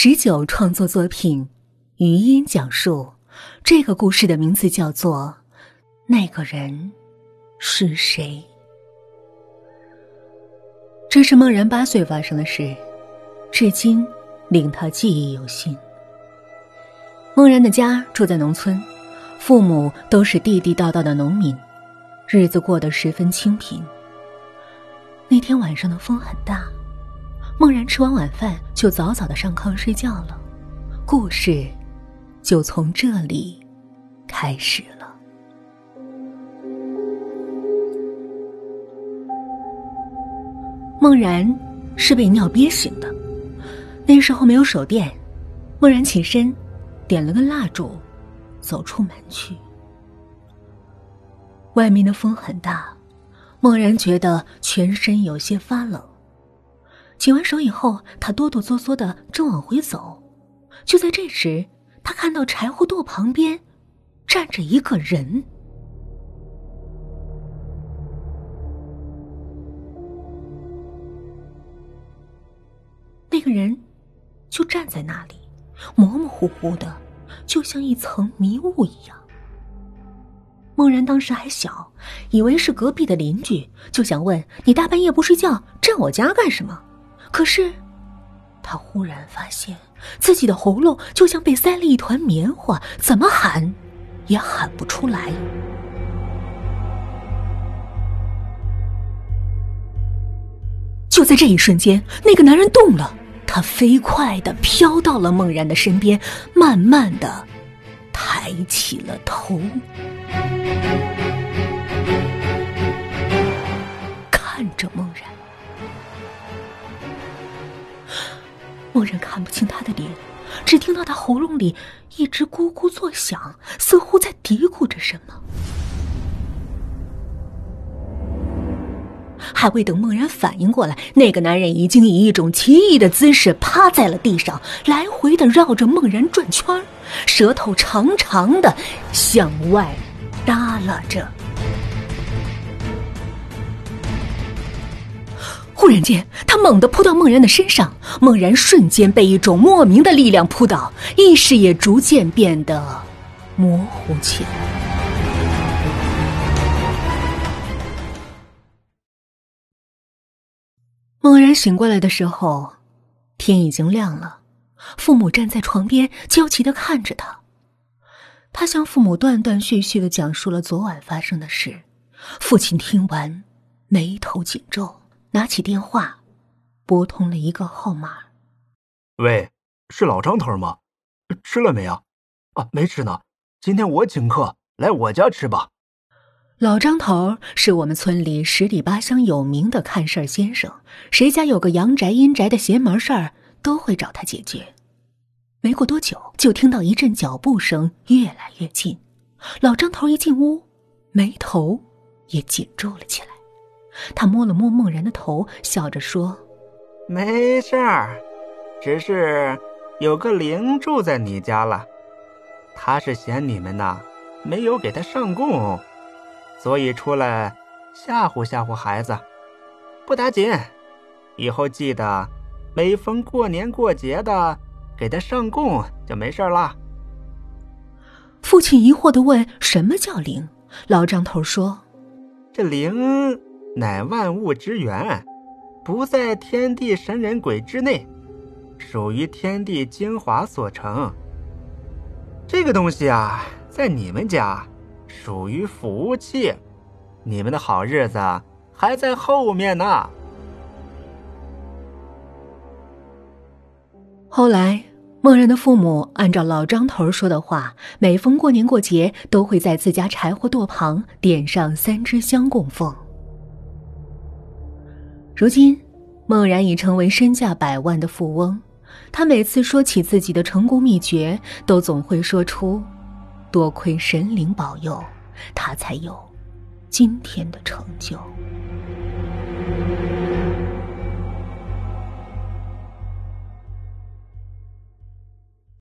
十九创作作品，余音讲述这个故事的名字叫做《那个人是谁》。这是梦然八岁发生的事，至今令他记忆犹新。梦然的家住在农村，父母都是地地道道的农民，日子过得十分清贫。那天晚上的风很大。梦然吃完晚饭就早早的上炕睡觉了，故事就从这里开始了。梦然是被尿憋醒的，那时候没有手电，梦然起身，点了个蜡烛，走出门去。外面的风很大，梦然觉得全身有些发冷。洗完手以后，他哆哆嗦嗦的正往回走，就在这时，他看到柴火垛旁边站着一个人。那个人就站在那里，模模糊糊的，就像一层迷雾一样。孟然当时还小，以为是隔壁的邻居，就想问：“你大半夜不睡觉，站我家干什么？”可是，他忽然发现自己的喉咙就像被塞了一团棉花，怎么喊也喊不出来。就在这一瞬间，那个男人动了，他飞快的飘到了孟然的身边，慢慢的抬起了头，看着孟然。默然看不清他的脸，只听到他喉咙里一直咕咕作响，似乎在嘀咕着什么。还未等孟然反应过来，那个男人已经以一种奇异的姿势趴在了地上，来回的绕着孟然转圈舌头长长的向外耷拉着。忽然间，他猛地扑到孟然的身上，孟然瞬间被一种莫名的力量扑倒，意识也逐渐变得模糊起来。猛然醒过来的时候，天已经亮了，父母站在床边焦急的看着他。他向父母断断续续的讲述了昨晚发生的事，父亲听完，眉头紧皱。拿起电话，拨通了一个号码。喂，是老张头吗？吃了没啊？啊，没吃呢。今天我请客，来我家吃吧。老张头是我们村里十里八乡有名的看事儿先生，谁家有个阳宅阴宅的邪门事儿，都会找他解决。没过多久，就听到一阵脚步声越来越近。老张头一进屋，眉头也紧皱了起来。他摸了摸孟然的头，笑着说：“没事儿，只是有个灵住在你家了，他是嫌你们呐没有给他上供，所以出来吓唬吓唬孩子。不打紧，以后记得每逢过年过节的给他上供就没事了。”父亲疑惑的问：“什么叫灵？”老张头说：“这灵。”乃万物之源，不在天地神人鬼之内，属于天地精华所成。这个东西啊，在你们家属于福气，你们的好日子还在后面呢。后来，孟然的父母按照老张头说的话，每逢过年过节，都会在自家柴火垛旁点上三支香供奉。如今，孟然已成为身价百万的富翁。他每次说起自己的成功秘诀，都总会说出：“多亏神灵保佑，他才有今天的成就。”